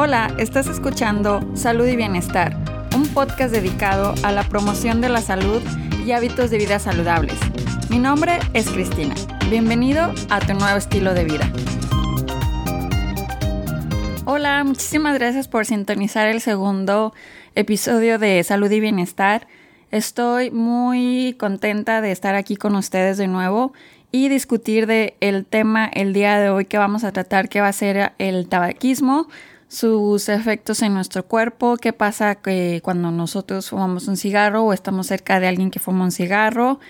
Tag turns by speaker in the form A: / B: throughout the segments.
A: Hola, estás escuchando Salud y Bienestar, un podcast dedicado a la promoción de la salud y hábitos de vida saludables. Mi nombre es Cristina. Bienvenido a tu nuevo estilo de vida. Hola, muchísimas gracias por sintonizar el segundo episodio de Salud y Bienestar. Estoy muy contenta de estar aquí con ustedes de nuevo y discutir de el tema el día de hoy que vamos a tratar que va a ser el tabaquismo, sus efectos en nuestro cuerpo, qué pasa que cuando nosotros fumamos un cigarro o estamos cerca de alguien que fuma un cigarro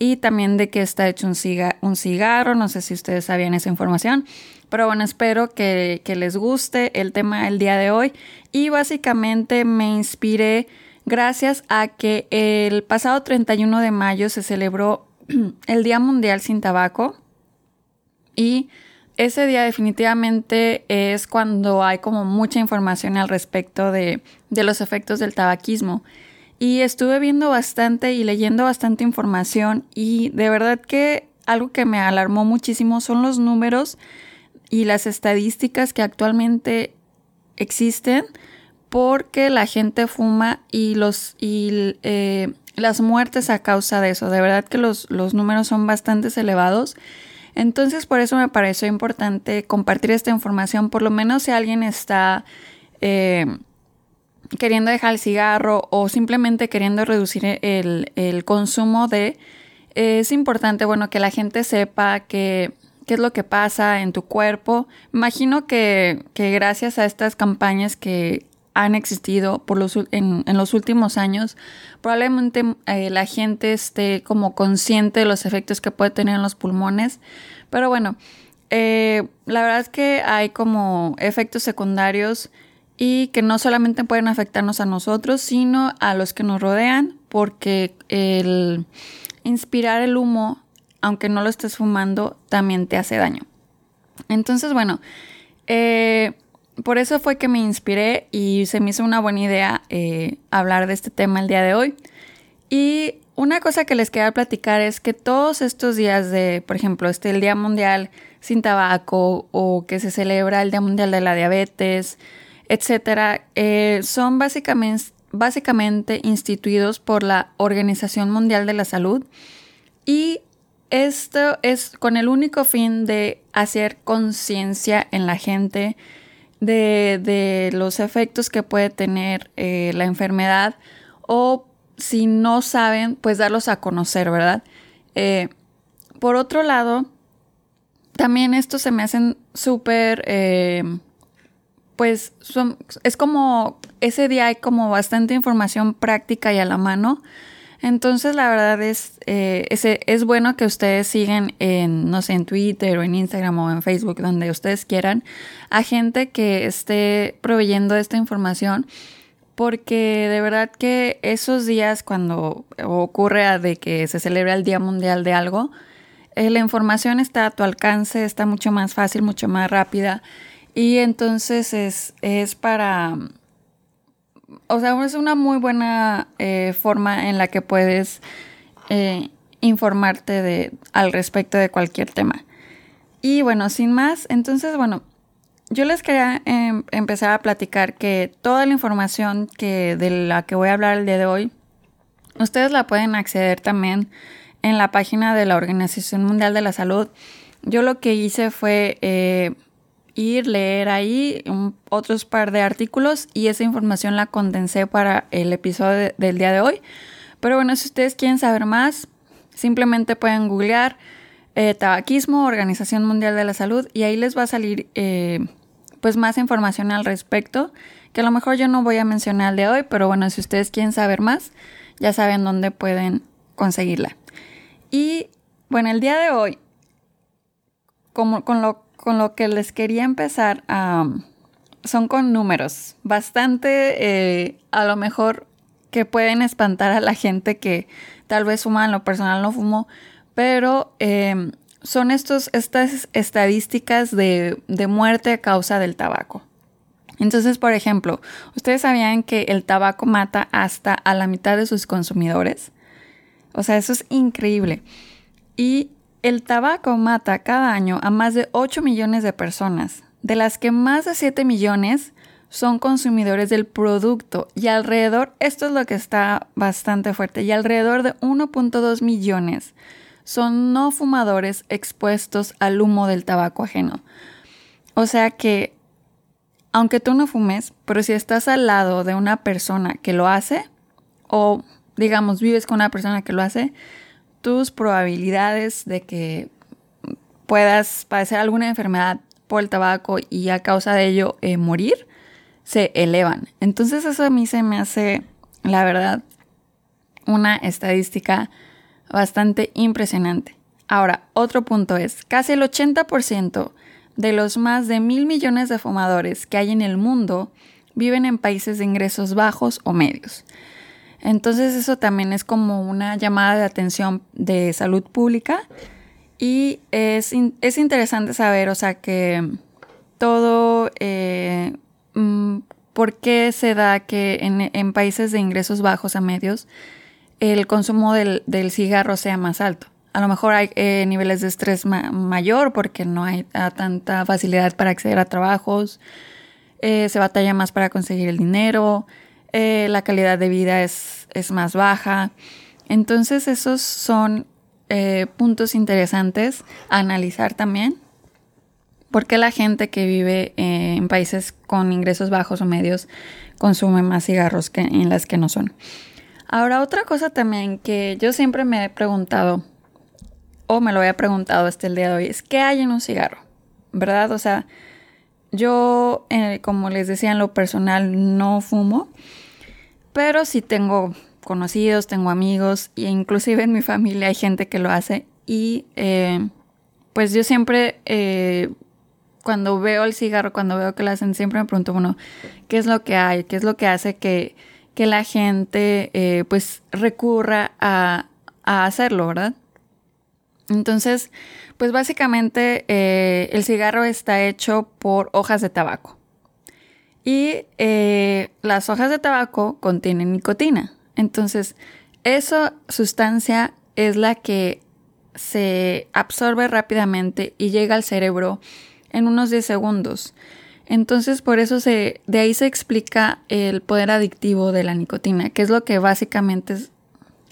A: y también de qué está hecho un, un cigarro, no sé si ustedes sabían esa información, pero bueno, espero que, que les guste el tema el día de hoy. Y básicamente me inspiré gracias a que el pasado 31 de mayo se celebró el Día Mundial sin Tabaco y ese día definitivamente es cuando hay como mucha información al respecto de, los efectos del tabaquismo. Y estuve viendo bastante y leyendo bastante información y de verdad que algo que me alarmó muchísimo son los números y las estadísticas que actualmente existen porque la gente fuma y los y eh, las muertes a causa de eso. De verdad que los, los números son bastante elevados. Entonces, por eso me pareció importante compartir esta información, por lo menos si alguien está eh, queriendo dejar el cigarro o simplemente queriendo reducir el, consumo de, es importante, bueno, que la gente sepa que qué es lo que pasa en tu cuerpo. Imagino que, que gracias a estas campañas que han existido por los, en, los últimos años, probablemente eh, la gente esté como consciente de los efectos que puede tener en los pulmones. Pero bueno, eh, la verdad es que hay como efectos secundarios y que no solamente pueden afectarnos a nosotros, sino a los que nos rodean, porque el inspirar el humo, aunque no lo estés fumando, también te hace daño. Entonces, bueno, eh, por eso fue que me inspiré y se me hizo una buena idea eh, hablar de este tema el día de hoy. Y una cosa que les quería platicar es que todos estos días de, por ejemplo, este el Día Mundial sin Tabaco o que se celebra el Día Mundial de la Diabetes, etcétera, eh, son básicamente, básicamente instituidos por la Organización Mundial de la Salud y esto es con el único fin de hacer conciencia en la gente de, los efectos que puede tener eh, la enfermedad o si no saben, pues darlos a conocer, ¿verdad? Eh, por otro lado, también estos se me hacen súper, eh, pues es como, ese día hay como bastante información práctica y a la mano entonces, la verdad es, eh, es, bueno que ustedes sigan en, no sé, en Twitter o en Instagram o en Facebook, donde ustedes quieran, a gente que esté proveyendo esta información, porque de verdad que esos días cuando ocurre de que se celebra el Día Mundial de algo, eh, la información está a tu alcance, está mucho más fácil, mucho más rápida, y entonces es, es para o sea, es una muy buena eh, forma en la que puedes eh, informarte de, al respecto de cualquier tema. Y bueno, sin más, entonces, bueno, yo les quería em, empezar a platicar que toda la información que, de la que voy a hablar el día de hoy, ustedes la pueden acceder también en la página de la Organización Mundial de la Salud. Yo lo que hice fue eh, ir, leer ahí otros par de artículos y esa información la condensé para el episodio del día de hoy. Pero bueno, si ustedes quieren saber más, simplemente pueden googlear eh, tabaquismo, Organización Mundial de la Salud y ahí les va a salir eh, pues más información al respecto, que a lo mejor yo no voy a mencionar el de hoy, pero bueno, si ustedes quieren saber más, ya saben dónde pueden conseguirla. Y bueno, el día de hoy, como con lo con lo que les quería empezar son con números. Bastante, eh, a lo mejor, que pueden espantar a la gente que tal vez fuma, en lo personal no fumo, pero em, son estos, estas estadísticas de, de muerte a causa del tabaco. Entonces, por ejemplo, ¿ustedes sabían que el tabaco mata hasta a la mitad de sus consumidores? O sea, eso es increíble. Y el tabaco mata cada año a más de 8 millones de personas, de las que más de 7 millones son consumidores del producto y alrededor, esto es lo que está bastante fuerte, y alrededor de 1.2 millones son no fumadores expuestos al humo del tabaco ajeno. O sea que, aunque tú no fumes, pero si estás al lado de una persona que lo hace, o digamos vives con una persona que lo hace, tus probabilidades de que puedas padecer alguna enfermedad por el tabaco y a causa de ello eh, morir se elevan. Entonces eso a mí se me hace, la verdad, una estadística bastante impresionante. Ahora, otro punto es, casi el 80% de los más de mil millones de fumadores que hay en el mundo viven en países de ingresos bajos o medios. Entonces eso también es como una llamada de atención de salud pública y es, es interesante saber, o sea, que todo eh, Mm, ¿por qué se da que en, países de ingresos bajos a medios el consumo del, cigarro sea más alto? A lo mejor hay eh, niveles de estrés mayor porque no hay tanta facilidad para acceder a trabajos, eh, se batalla más para conseguir el dinero, eh, la calidad de vida es, es, más baja. Entonces esos son puntos interesantes a analizar también ¿Por qué la gente que vive eh, en países con ingresos bajos o medios consume más cigarros que en las que no son? Ahora, otra cosa también que yo siempre me he preguntado, o me lo había preguntado hasta el día de hoy, es ¿qué hay en un cigarro? ¿Verdad? O sea, yo, eh, como les decía en lo personal, no fumo, pero sí tengo conocidos, tengo amigos, e inclusive en mi familia hay gente que lo hace y eh, pues yo siempre cuando veo el cigarro, cuando veo que lo hacen, siempre me pregunto, bueno, ¿qué es lo que hay? ¿Qué es lo que hace que, la gente eh, pues recurra a, hacerlo, verdad? Entonces, pues básicamente eh, el cigarro está hecho por hojas de tabaco. Y eh, las hojas de tabaco contienen nicotina. Entonces, esa sustancia es la que se absorbe rápidamente y llega al cerebro en unos 10 segundos. Entonces, por eso se, de ahí se explica el poder adictivo de la nicotina, que es lo que básicamente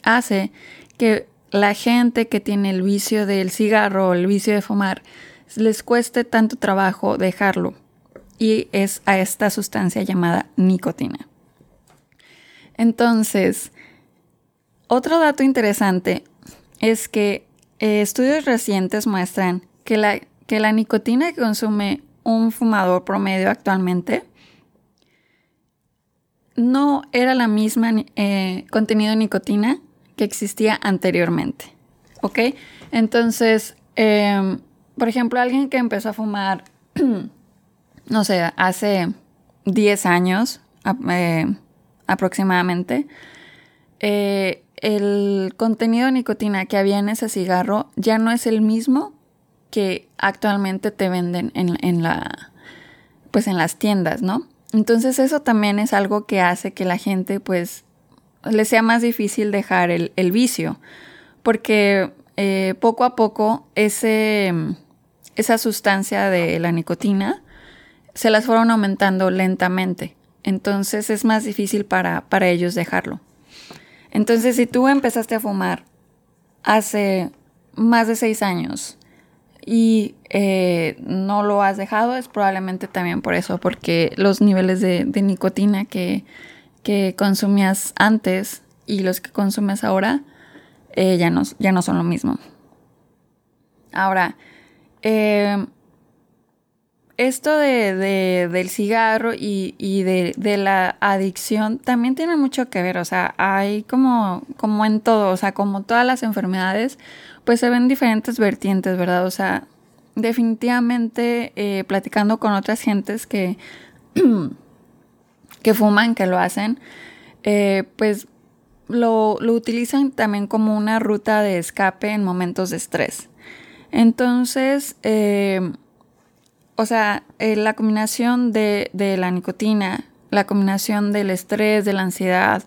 A: hace que la gente que tiene el vicio del cigarro o el vicio de fumar les cueste tanto trabajo dejarlo. Y es a esta sustancia llamada nicotina. Entonces, otro dato interesante es que eh, estudios recientes muestran que la que la nicotina que consume un fumador promedio actualmente no era la misma eh, contenido de nicotina que existía anteriormente. ¿Ok? Entonces, em, por ejemplo, alguien que empezó a fumar, no sé, hace 10 años eh, aproximadamente, eh, el contenido de nicotina que había en ese cigarro ya no es el mismo que actualmente te venden en, la, pues en las tiendas, ¿no? Entonces eso también es algo que hace que la gente pues le sea más difícil dejar el, vicio, porque eh, poco a poco ese, esa sustancia de la nicotina se las fueron aumentando lentamente, entonces es más difícil para, para ellos dejarlo. Entonces si tú empezaste a fumar hace más de seis años y eh, no lo has dejado, es probablemente también por eso, porque los niveles de, nicotina que, consumías antes y los que consumes ahora eh, ya, no, ya no son lo mismo. Ahora, eh, esto de, del cigarro y, de, la adicción también tiene mucho que ver, o sea, hay como, como en todo, o sea, como todas las enfermedades, pues se ven diferentes vertientes, ¿verdad? O sea, definitivamente eh, platicando con otras gentes que, que fuman, que lo hacen, eh, pues lo, utilizan también como una ruta de escape en momentos de estrés. Entonces, eh, o sea, la combinación de, de, la nicotina, la combinación del estrés, de la ansiedad,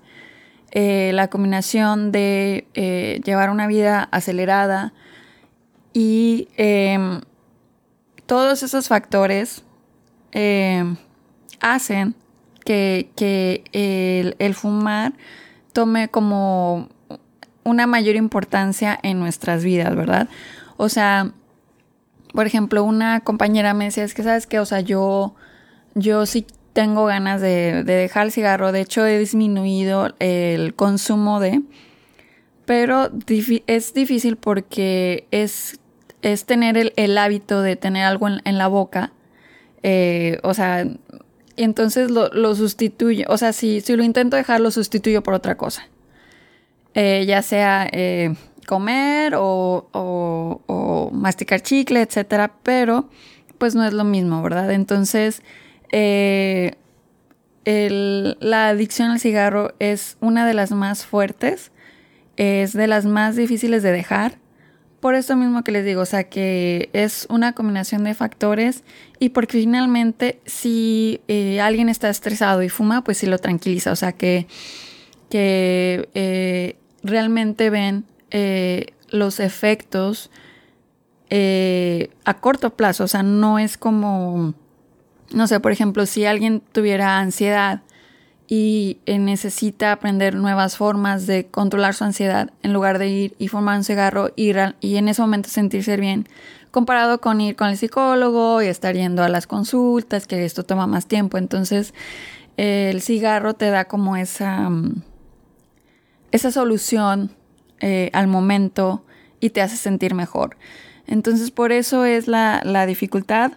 A: la combinación de llevar una vida acelerada y todos esos factores hacen que, el, el fumar tome como una mayor importancia en nuestras vidas, ¿verdad? O sea, por ejemplo, una compañera me decía, es que sabes que, o sea, yo, yo sí tengo ganas de, dejar el cigarro, de hecho he disminuido el consumo de, pero es difícil porque es, es tener el, hábito de tener algo en, la boca, eh, o sea, entonces lo, sustituyo, o sea, si, si lo intento dejar, lo sustituyo por otra cosa. Eh, ya sea eh, comer o, masticar chicle, etcétera, pero pues no es lo mismo, ¿verdad? Entonces, eh, la adicción al cigarro es una de las más fuertes, es de las más difíciles de dejar. Por eso mismo que les digo, o sea, que es una combinación de factores y porque finalmente si alguien está estresado y fuma, pues sí lo tranquiliza, o sea, que, que realmente ven eh, los efectos eh, a corto plazo. O sea, no es como, no sé, por ejemplo, si alguien tuviera ansiedad y eh, necesita aprender nuevas formas de controlar su ansiedad en lugar de ir y fumar un cigarro y, y en ese momento sentirse bien, comparado con ir con el psicólogo y estar yendo a las consultas, que esto toma más tiempo. Entonces, el cigarro te da como esa... Esa solución eh, al momento y te hace sentir mejor. Entonces por eso es la, dificultad.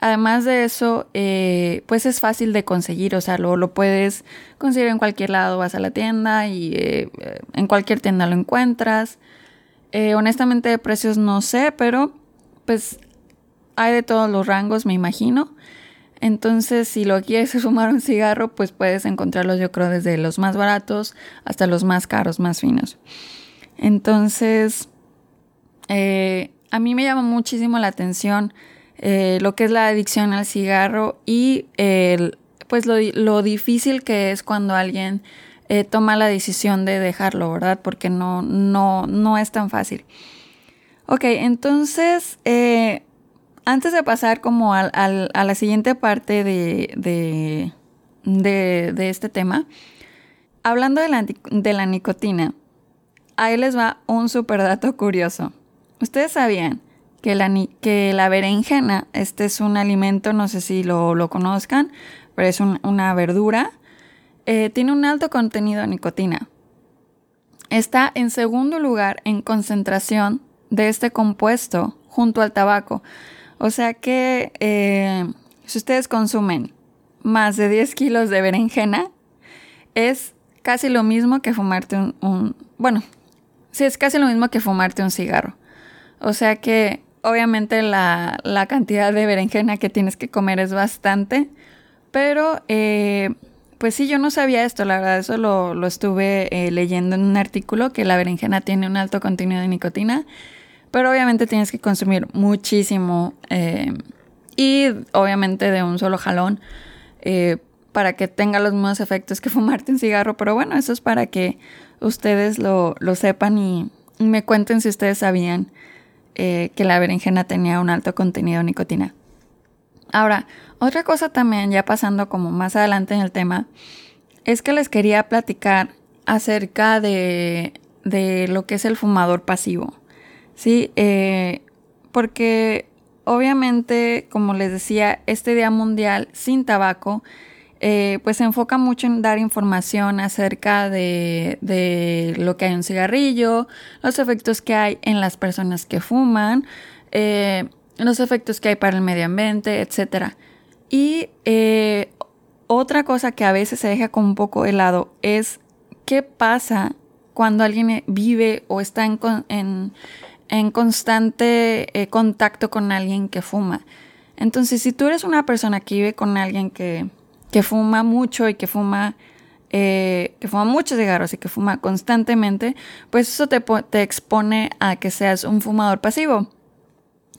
A: Además de eso, eh, pues es fácil de conseguir, o sea, lo, lo, puedes conseguir en cualquier lado, vas a la tienda y eh, en cualquier tienda lo encuentras. honestamente de precios no sé, pero pues hay de todos los rangos, me imagino. Entonces, si lo quieres fumar un cigarro, pues puedes encontrarlos, yo creo, desde los más baratos hasta los más caros, más finos. Entonces, eh, a mí me llama muchísimo la atención eh, lo que es la adicción al cigarro y pues lo, difícil que es cuando alguien eh, toma la decisión de dejarlo, ¿verdad? Porque no, no, no es tan fácil. Ok, entonces antes de pasar como a la siguiente parte de, este tema, hablando de la, nicotina, ahí les va un super dato curioso. Ustedes sabían que la, que la berenjena, este es un alimento, no sé si lo, conozcan, pero es una verdura, eh, tiene un alto contenido de nicotina. Está en segundo lugar en concentración de este compuesto junto al tabaco. O sea que eh, si ustedes consumen más de 10 kilos de berenjena, es casi lo mismo que fumarte un, bueno, sí, es casi lo mismo que fumarte un cigarro. O sea que obviamente la, cantidad de berenjena que tienes que comer es bastante, pero eh, pues sí, yo no sabía esto, la verdad, eso lo, estuve eh, leyendo en un artículo, que la berenjena tiene un alto contenido de nicotina pero obviamente tienes que consumir muchísimo eh, y obviamente de un solo jalón eh, para que tenga los mismos efectos que fumarte un cigarro. Pero bueno, eso es para que ustedes lo, sepan y, me cuenten si ustedes sabían eh, que la berenjena tenía un alto contenido de nicotina. Ahora, otra cosa también, ya pasando como más adelante en el tema, es que les quería platicar acerca de, de lo que es el fumador pasivo. Sí, eh, porque obviamente, como les decía, este Día Mundial sin Tabaco, eh, pues se enfoca mucho en dar información acerca de, lo que hay en un cigarrillo, los efectos que hay en las personas que fuman, eh, los efectos que hay para el medio ambiente, etc. Y otra cosa que a veces se deja como un poco de lado es qué pasa cuando alguien vive o está en en constante eh, contacto con alguien que fuma. Entonces, si tú eres una persona que vive con alguien que, fuma mucho y que fuma, eh, que fuma muchos cigarros y que fuma constantemente, pues eso te, expone a que seas un fumador pasivo.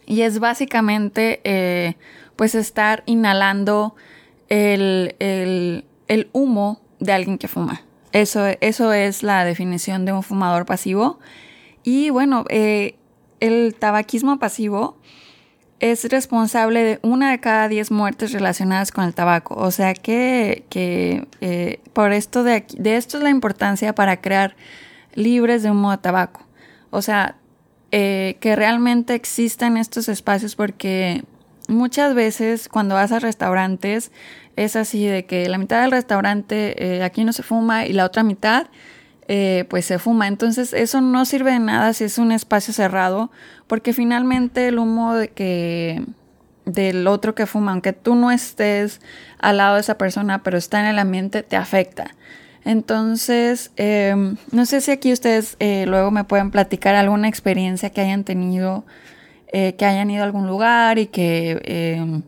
A: Y es básicamente eh, pues estar inhalando el, humo de alguien que fuma. Eso, eso es la definición de un fumador pasivo. Y bueno, el tabaquismo pasivo es responsable de una de cada diez muertes relacionadas con el tabaco. O sea que, eh, por esto de, aquí, de esto es la importancia para crear libres de humo de tabaco. O sea, eh, que realmente existan estos espacios porque muchas veces cuando vas a restaurantes es así de que la mitad del restaurante eh, aquí no se fuma y la otra mitad eh, pues se fuma. Entonces eso no sirve de nada si es un espacio cerrado, porque finalmente el humo de que del otro que fuma, aunque tú no estés al lado de esa persona, pero está en el ambiente, te afecta. Entonces, em, no sé si aquí ustedes eh, luego me pueden platicar alguna experiencia que hayan tenido, eh, que hayan ido a algún lugar y que, em,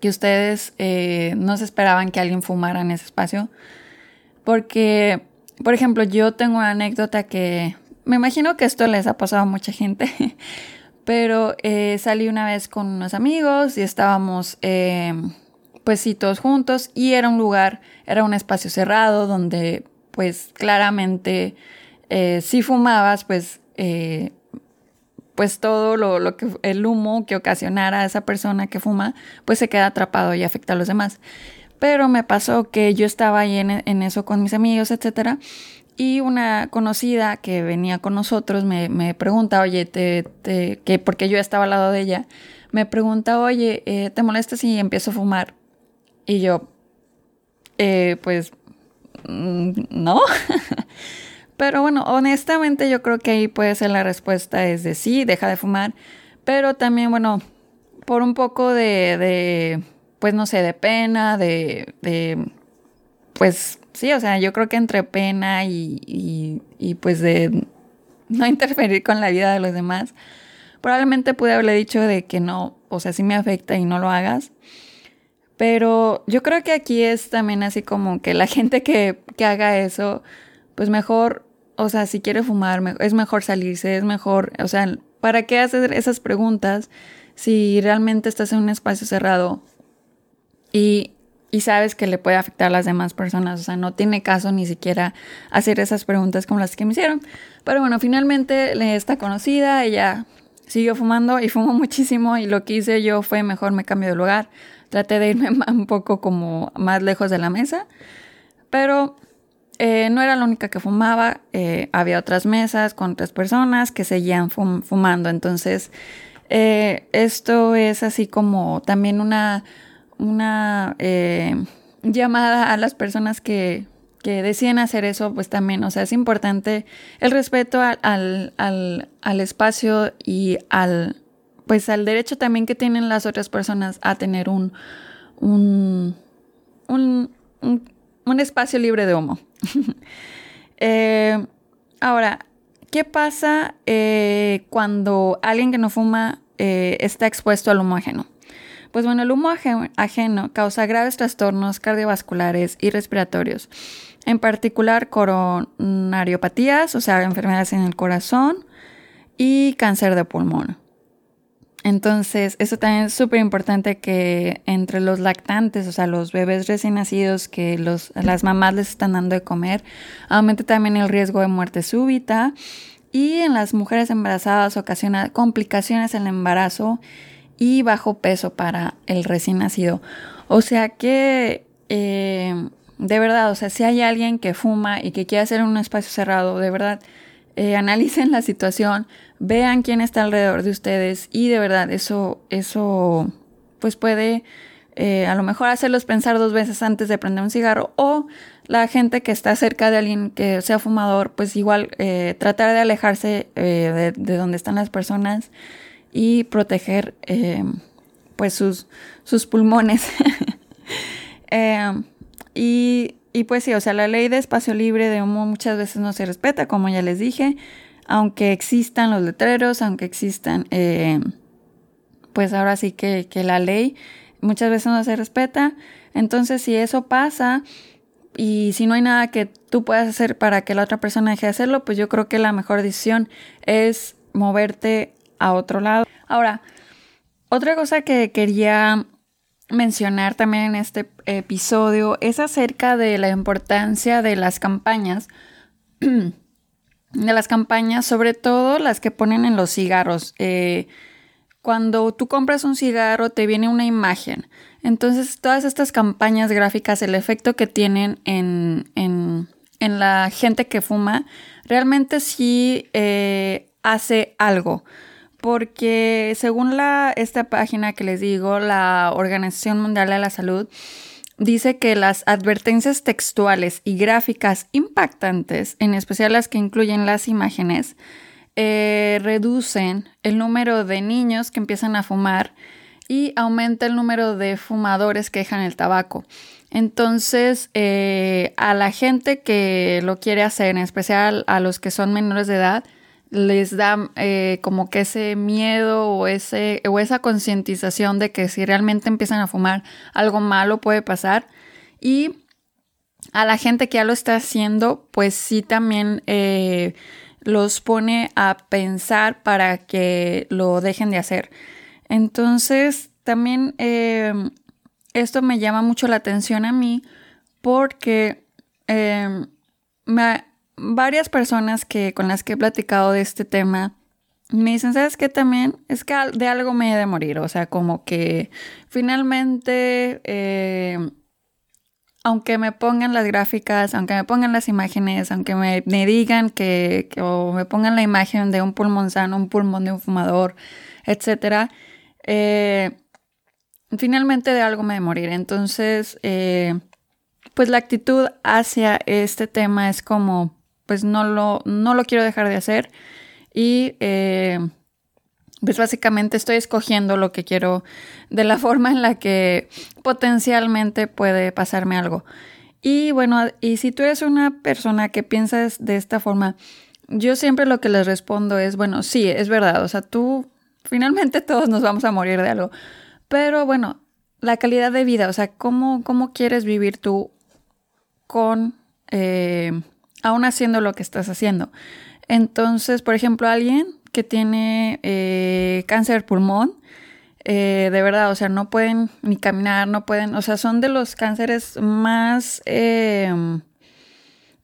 A: que ustedes no se esperaban que alguien fumara en ese espacio. Porque por ejemplo, yo tengo una anécdota que me imagino que esto les ha pasado a mucha gente, pero eh, salí una vez con unos amigos y estábamos, eh, pues sí, todos juntos y era un lugar, era un espacio cerrado donde pues claramente eh, si fumabas, pues, pues todo lo, lo, que, el humo que ocasionara a esa persona que fuma, pues se queda atrapado y afecta a los demás. Pero me pasó que yo estaba ahí en, eso con mis amigos, etcétera. Y una conocida que venía con nosotros me, me pregunta, oye, te, te, que porque yo estaba al lado de ella, me pregunta, oye, eh, ¿te molesta si empiezo a fumar? Y yo, eh, pues, mm, no. pero bueno, honestamente yo creo que ahí puede ser la respuesta, es de sí, deja de fumar. Pero también, bueno, por un poco de pues no sé, de pena, de, de pues sí, o sea, yo creo que entre pena y, y, pues de no interferir con la vida de los demás, probablemente pude haberle dicho de que no, o sea, sí me afecta y no lo hagas. Pero yo creo que aquí es también así como que la gente que, que haga eso, pues mejor, o sea, si quiere fumar, es mejor salirse, es mejor, o sea, ¿para qué hacer esas preguntas si realmente estás en un espacio cerrado y, sabes que le puede afectar a las demás personas. O sea, no tiene caso ni siquiera hacer esas preguntas como las que me hicieron. Pero bueno, finalmente está conocida, ella siguió fumando y fumó muchísimo y lo que hice yo fue mejor me cambio de lugar. Traté de irme un poco como más lejos de la mesa, pero eh, no era la única que fumaba, eh, había otras mesas con otras personas que seguían fumando. Entonces, eh, esto es así como también una una eh, llamada a las personas que, que, deciden hacer eso, pues también, o sea, es importante el respeto al, al, espacio y al, pues al derecho también que tienen las otras personas a tener un, un, un, un, espacio libre de humo. Eh, ahora, ¿qué pasa eh, cuando alguien que no fuma está expuesto al humo ajeno? Pues bueno, el humo ajeno causa graves trastornos cardiovasculares y respiratorios, en particular coronariopatías, o sea, enfermedades en el corazón y cáncer de pulmón. Entonces, eso también es súper importante que entre los lactantes, o sea, los bebés recién nacidos que las mamás les están dando de comer, aumente también el riesgo de muerte súbita y en las mujeres embarazadas ocasiona complicaciones en el embarazo y bajo peso para el recién nacido. O sea que, eh, de verdad, o sea, si hay alguien que fuma y que quiere hacer un espacio cerrado, de verdad, eh, analicen la situación, vean quién está alrededor de ustedes y de verdad eso, eso, pues puede eh, a lo mejor hacerlos pensar dos veces antes de prender un cigarro o la gente que está cerca de alguien que sea fumador, pues igual tratar de alejarse de, de donde están las personas y proteger eh, pues sus, sus pulmones. Eh, y, y, pues sí, o sea, la ley de espacio libre de humo muchas veces no se respeta, como ya les dije, aunque existan los letreros, aunque existan, eh, pues ahora sí que, que la ley muchas veces no se respeta. Entonces, si eso pasa, y si no hay nada que tú puedas hacer para que la otra persona deje de hacerlo, pues yo creo que la mejor decisión es moverte a otro lado. Ahora, otra cosa que quería mencionar también en este episodio es acerca de la importancia de las campañas, de las campañas, sobre todo las que ponen en los cigarros. Eh, cuando tú compras un cigarro te viene una imagen. Entonces todas estas campañas gráficas, el efecto que tienen en, en, en la gente que fuma, realmente sí eh, hace algo. Porque según esta página que les digo, la Organización Mundial de la Salud, dice que las advertencias textuales y gráficas impactantes, en especial las que incluyen las imágenes, eh, reducen el número de niños que empiezan a fumar y aumenta el número de fumadores que dejan el tabaco. Entonces, eh, a la gente que lo quiere hacer, en especial a los que son menores de edad, les da eh, como que ese miedo o, ese, o esa concientización de que si realmente empiezan a fumar, algo malo puede pasar. Y a la gente que ya lo está haciendo, pues sí también eh, los pone a pensar para que lo dejen de hacer. Entonces, también esto me llama mucho la atención a mí porque em, varias personas que, con las que he platicado de este tema me dicen, ¿sabes qué también? Es que de algo me he de morir. O sea, como que finalmente, em, aunque me pongan las gráficas, aunque me pongan las imágenes, aunque me, digan que, o me pongan la imagen de un pulmón sano, un pulmón de un fumador, etcétera, eh, finalmente de algo me de morir. Entonces, eh, pues la actitud hacia este tema es como, pues no lo, no lo quiero dejar de hacer y eh, pues básicamente estoy escogiendo lo que quiero de la forma en la que potencialmente puede pasarme algo. Y bueno, y si tú eres una persona que piensas de esta forma, yo siempre lo que les respondo es, bueno, sí, es verdad, o sea, tú, finalmente todos nos vamos a morir de algo, pero bueno, la calidad de vida, o sea, ¿cómo, cómo quieres vivir tú con, eh, aún haciendo lo que estás haciendo? Entonces, por ejemplo, alguien que tiene eh, cáncer pulmón, eh, de verdad, o sea, no pueden ni caminar, no pueden, o sea, son de los cánceres más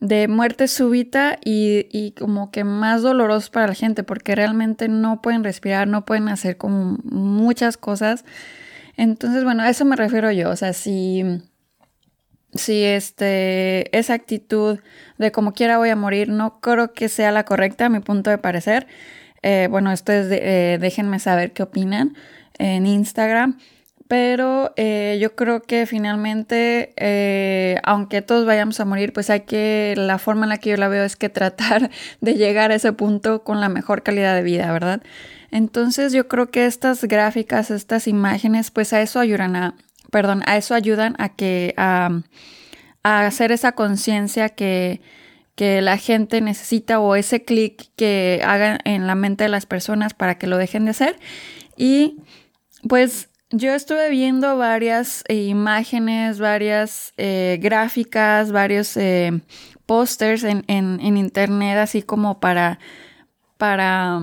A: de muerte súbita y, y, como que más dolorosos para la gente porque realmente no pueden respirar, no pueden hacer como muchas cosas. Entonces, bueno, a eso me refiero yo. O sea, si, si este, esa actitud de como quiera voy a morir, no creo que sea la correcta a mi punto de parecer. Eh, bueno, ustedes eh, déjenme saber qué opinan en Instagram. Pero eh, yo creo que finalmente, aunque todos vayamos a morir, pues hay que, la forma en la que yo la veo es que tratar de llegar a ese punto con la mejor calidad de vida, ¿verdad? Entonces yo creo que estas gráficas, estas imágenes, pues a eso ayudan a, perdón, a eso ayudan a que, a, hacer esa conciencia que, que la gente necesita o ese clic que hagan en la mente de las personas para que lo dejen de hacer. Y pues yo estuve viendo varias eh, imágenes, varias eh, gráficas, varios eh, pósters en, en, en, internet, así como para, para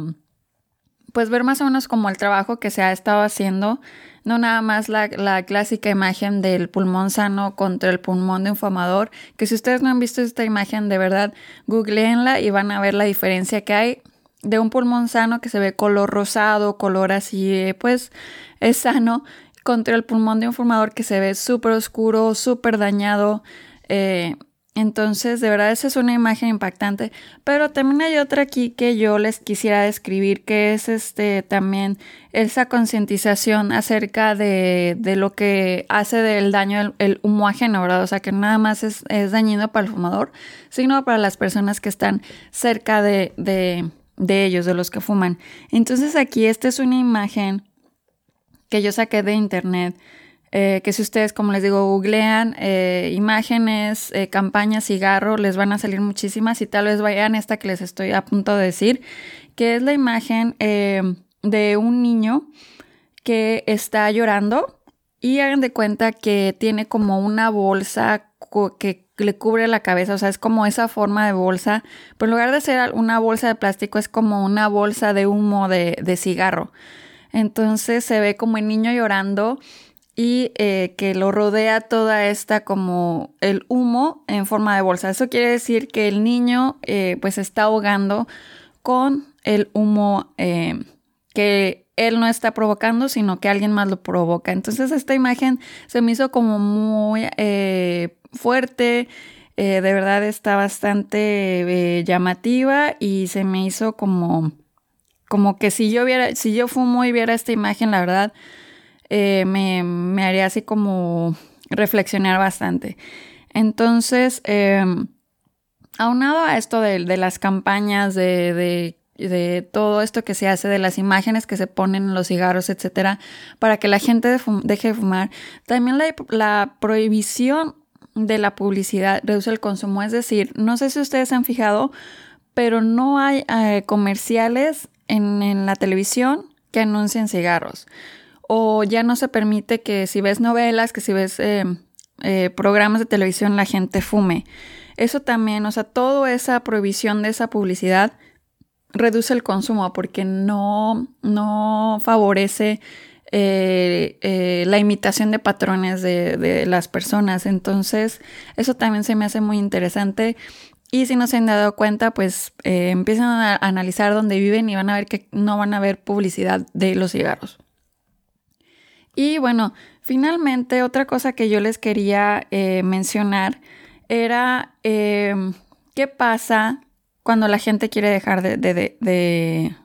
A: pues ver más o menos como el trabajo que se ha estado haciendo, no nada más la, clásica imagen del pulmón sano contra el pulmón de un fumador, que si ustedes no han visto esta imagen, de verdad, googleenla y van a ver la diferencia que hay de un pulmón sano que se ve color rosado, color así, eh, pues es sano, contra el pulmón de un fumador que se ve súper oscuro, súper dañado. Eh, entonces, de verdad, esa es una imagen impactante. Pero también hay otra aquí que yo les quisiera describir, que es este también esa concientización acerca de, lo que hace del daño el, humo ajeno, ¿verdad? O sea, que nada más es, dañino para el fumador, sino para las personas que están cerca de, de ellos, de los que fuman. Entonces, aquí esta es una imagen que yo saqué de internet eh, que si ustedes, como les digo, googlean eh, imágenes, eh, campañas, cigarro, les van a salir muchísimas y tal vez vayan esta que les estoy a punto de decir, que es la imagen de un niño que está llorando y hagan de cuenta que tiene como una bolsa que le cubre la cabeza, o sea, es como esa forma de bolsa, pero en lugar de ser una bolsa de plástico es como una bolsa de humo de, de cigarro. Entonces se ve como el niño llorando y eh, que lo rodea toda esta como el humo en forma de bolsa. Eso quiere decir que el niño eh, pues está ahogando con el humo eh, que él no está provocando, sino que alguien más lo provoca. Entonces esta imagen se me hizo como muy fuerte, de verdad está bastante llamativa y se me hizo como, como que si yo viera, si yo fumo y viera esta imagen, la verdad, me, me, haría así como reflexionar bastante. Entonces, em, aunado a esto de, las campañas de de todo esto que se hace, de las imágenes que se ponen en los cigarros, etcétera, para que la gente deje de fumar. También la, prohibición de la publicidad reduce el consumo. Es decir, no sé si ustedes se han fijado, pero no hay eh, comerciales en, la televisión que anuncien cigarros. O ya no se permite que si ves novelas, que si ves eh, eh, programas de televisión, la gente fume. Eso también, o sea, toda esa prohibición de esa publicidad reduce el consumo porque no, no favorece eh, la imitación de patrones de, las personas. Entonces, eso también se me hace muy interesante. Y si no se han dado cuenta, pues eh, empiezan a analizar dónde viven y van a ver que no van a ver publicidad de los cigarros. Y bueno, finalmente otra cosa que yo les quería mencionar era qué pasa cuando la gente quiere dejar de, de,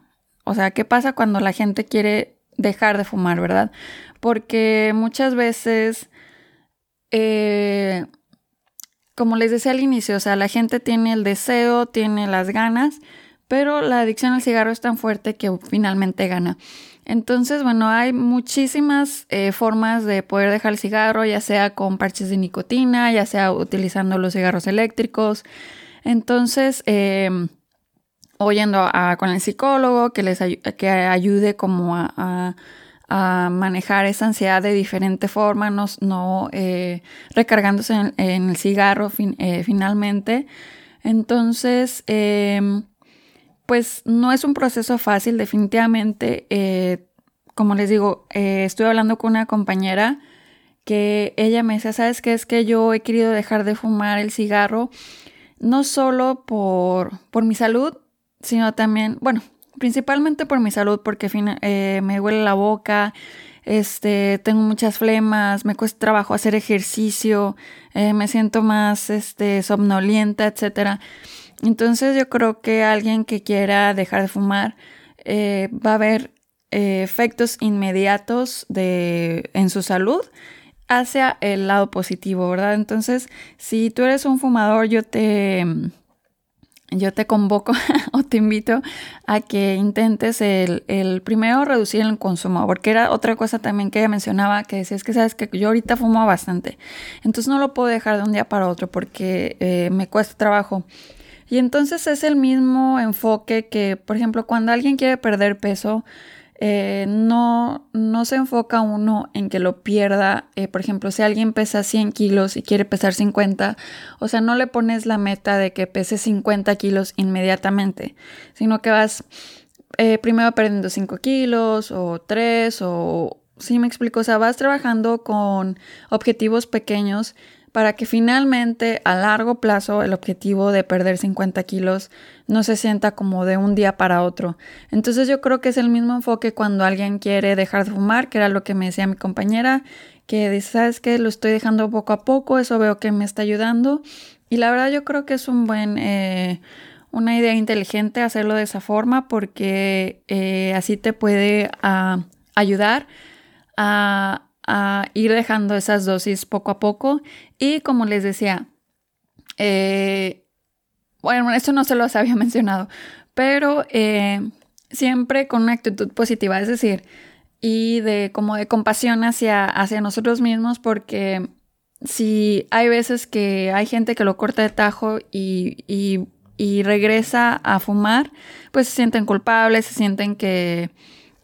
A: O sea, ¿qué pasa cuando la gente quiere dejar de fumar, verdad? Porque muchas veces, eh, como les decía al inicio, o sea, la gente tiene el deseo, tiene las ganas, pero la adicción al cigarro es tan fuerte que finalmente gana. Entonces, bueno, hay muchísimas eh, formas de poder dejar el cigarro, ya sea con parches de nicotina, ya sea utilizando los cigarros eléctricos, entonces, em, oyendo con el psicólogo que les que ayude como a, manejar esa ansiedad de diferente forma, no, eh, recargándose en, el cigarro eh, finalmente. Entonces, em, pues no es un proceso fácil, definitivamente. Eh, como les digo, estuve hablando con una compañera que ella me decía, ¿sabes qué? Es que yo he querido dejar de fumar el cigarro no solo por, por mi salud, sino también, bueno, principalmente por mi salud, porque eh, me huele la boca, este, tengo muchas flemas, me cuesta trabajo hacer ejercicio, eh, me siento más este, somnolienta, etc. Entonces yo creo que alguien que quiera dejar de fumar eh, va a ver efectos inmediatos de, en su salud hacia el lado positivo, ¿verdad? Entonces, si tú eres un fumador, yo te, yo te convoco o te invito a que intentes el, el, primero reducir el consumo, porque era otra cosa también que ella mencionaba, que decía, es que sabes que yo ahorita fumo bastante, entonces no lo puedo dejar de un día para otro porque eh, me cuesta trabajo. Y entonces es el mismo enfoque que, por ejemplo, cuando alguien quiere perder peso, eh, no, no se enfoca uno en que lo pierda. Eh, por ejemplo, si alguien pesa 100 kilos y quiere pesar 50, o sea, no le pones la meta de que pese 50 kilos inmediatamente, sino que vas eh, primero perdiendo 5 kilos o 3 o... Sí, me explico, o sea, vas trabajando con objetivos pequeños para que finalmente a largo plazo el objetivo de perder 50 kilos no se sienta como de un día para otro. Entonces yo creo que es el mismo enfoque cuando alguien quiere dejar de fumar, que era lo que me decía mi compañera, que dice, sabes que lo estoy dejando poco a poco, eso veo que me está ayudando. Y la verdad yo creo que es un buen... Eh, una idea inteligente hacerlo de esa forma porque eh, así te puede ah, ayudar a, a ir dejando esas dosis poco a poco. Y como les decía, eh, bueno, esto no se los había mencionado, pero eh, siempre con una actitud positiva, es decir, y de como de compasión hacia, hacia nosotros mismos, porque si hay veces que hay gente que lo corta de tajo y, y, y regresa a fumar, pues se sienten culpables, se sienten que,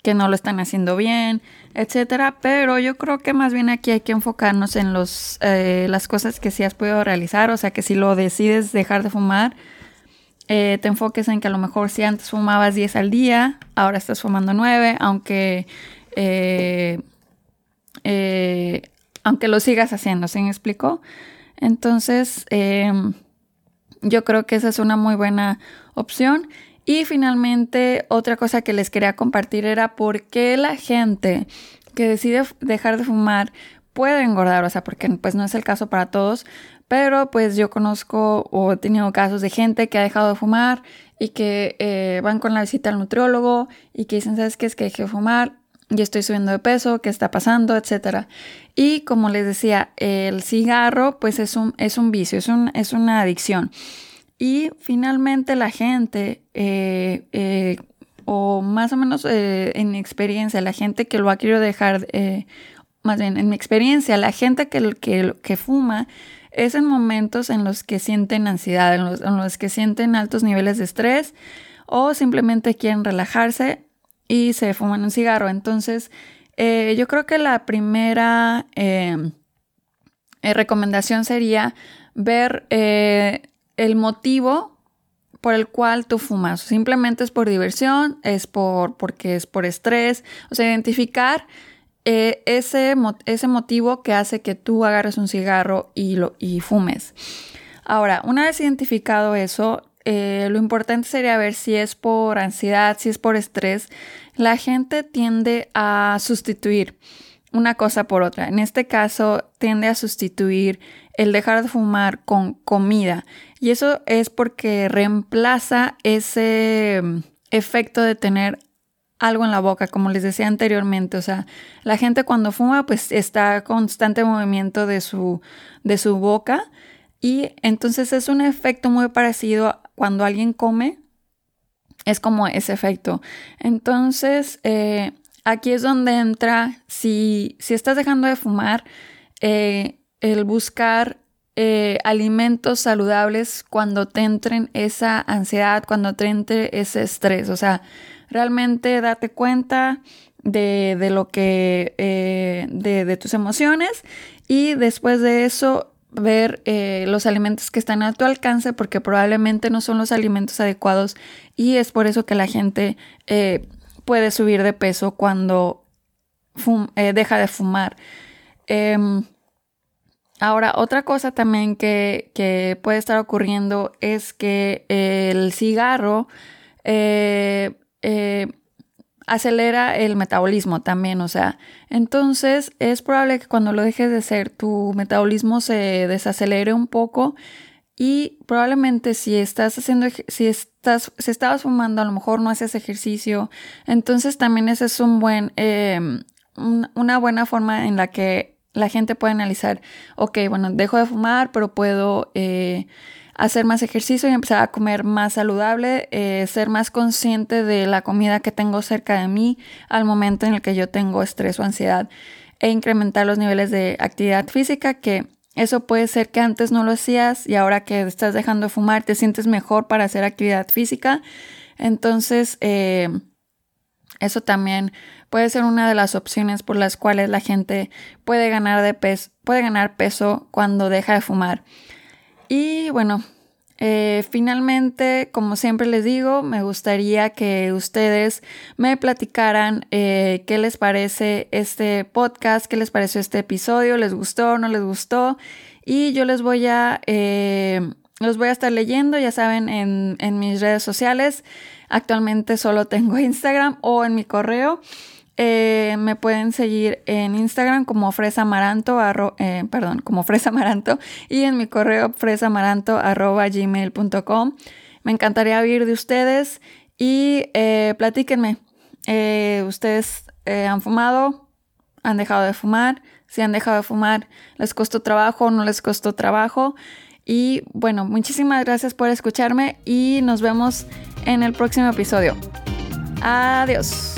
A: que no lo están haciendo bien, etcétera. Pero yo creo que más bien aquí hay que enfocarnos en los, eh, las cosas que sí has podido realizar. O sea, que si lo decides dejar de fumar, eh, te enfoques en que a lo mejor si antes fumabas 10 al día, ahora estás fumando 9, aunque, eh, aunque lo sigas haciendo, ¿se me explicó? Entonces, yo creo que esa es una muy buena opción. Y finalmente, otra cosa que les quería compartir era por qué la gente que decide dejar de fumar puede engordar, o sea, porque pues no es el caso para todos, pero pues yo conozco o he tenido casos de gente que ha dejado de fumar y que eh, van con la visita al nutriólogo y que dicen, ¿sabes qué? Es que dejé de fumar y estoy subiendo de peso, ¿qué está pasando? Etcétera. Y como les decía, el cigarro pues es un, es un vicio, es, un, es una adicción. Y finalmente la gente, eh, eh, o más o menos en mi experiencia, la gente que lo ha querido dejar más bien en mi experiencia, la gente que, que, fuma es en momentos en los que sienten ansiedad, en los, que sienten altos niveles de estrés o simplemente quieren relajarse y se fuman un cigarro. Entonces, eh, yo creo que la primera eh, recomendación sería ver eh, el motivo por el cual tú fumas. Simplemente es por diversión, es por porque es por estrés, o sea, identificar eh, ese, ese motivo que hace que tú agarres un cigarro y, lo, y fumes. Ahora, una vez identificado eso, eh, lo importante sería ver si es por ansiedad, si es por estrés. La gente tiende a sustituir una cosa por otra. En este caso, tiende a sustituir el dejar de fumar con comida. Y eso es porque reemplaza ese mm, efecto de tener algo en la boca, como les decía anteriormente. O sea, la gente cuando fuma, pues está constante movimiento de su, de su boca. Y entonces es un efecto muy parecido cuando alguien come. Es como ese efecto. Entonces, eh, aquí es donde entra, si, si estás dejando de fumar, eh, el buscar eh, alimentos saludables cuando te entren esa ansiedad, cuando te entre ese estrés. O sea, realmente date cuenta de, lo que, eh, de, tus emociones y después de eso ver los alimentos que están a tu alcance porque probablemente no son los alimentos adecuados y es por eso que la gente puede subir de peso cuando deja de fumar. Em, ahora, otra cosa también que, que, puede estar ocurriendo es que el cigarro eh, acelera el metabolismo también, o sea, entonces es probable que cuando lo dejes de hacer tu metabolismo se desacelere un poco y probablemente si estás haciendo, si estás, si estabas fumando, a lo mejor no haces ejercicio, entonces también ese es un buen, em, una buena forma en la que la gente puede analizar, ok, bueno, dejo de fumar, pero puedo eh, hacer más ejercicio y empezar a comer más saludable, eh, ser más consciente de la comida que tengo cerca de mí al momento en el que yo tengo estrés o ansiedad e incrementar los niveles de actividad física que eso puede ser que antes no lo hacías y ahora que estás dejando de fumar te sientes mejor para hacer actividad física. Entonces, eh, eso también puede ser una de las opciones por las cuales la gente puede ganar, de peso, puede ganar peso cuando deja de fumar. Y bueno, eh, finalmente, como siempre les digo, me gustaría que ustedes me platicaran eh, qué les parece este podcast, qué les pareció este episodio, les gustó o no les gustó. Y yo les voy a, eh, los voy a estar leyendo, ya saben, en, en mis redes sociales. Actualmente solo tengo Instagram o en mi correo. Eh, me pueden seguir en Instagram como fresamaranto, eh, perdón, como fresamaranto y en mi correo fresamaranto.gmail.com. Me encantaría oír de ustedes y eh, platíquenme. ¿Ustedes han fumado? ¿Han dejado de fumar? Si han dejado de fumar, ¿les costó trabajo o no les costó trabajo? Y bueno, muchísimas gracias por escucharme y nos vemos en el próximo episodio. Adiós.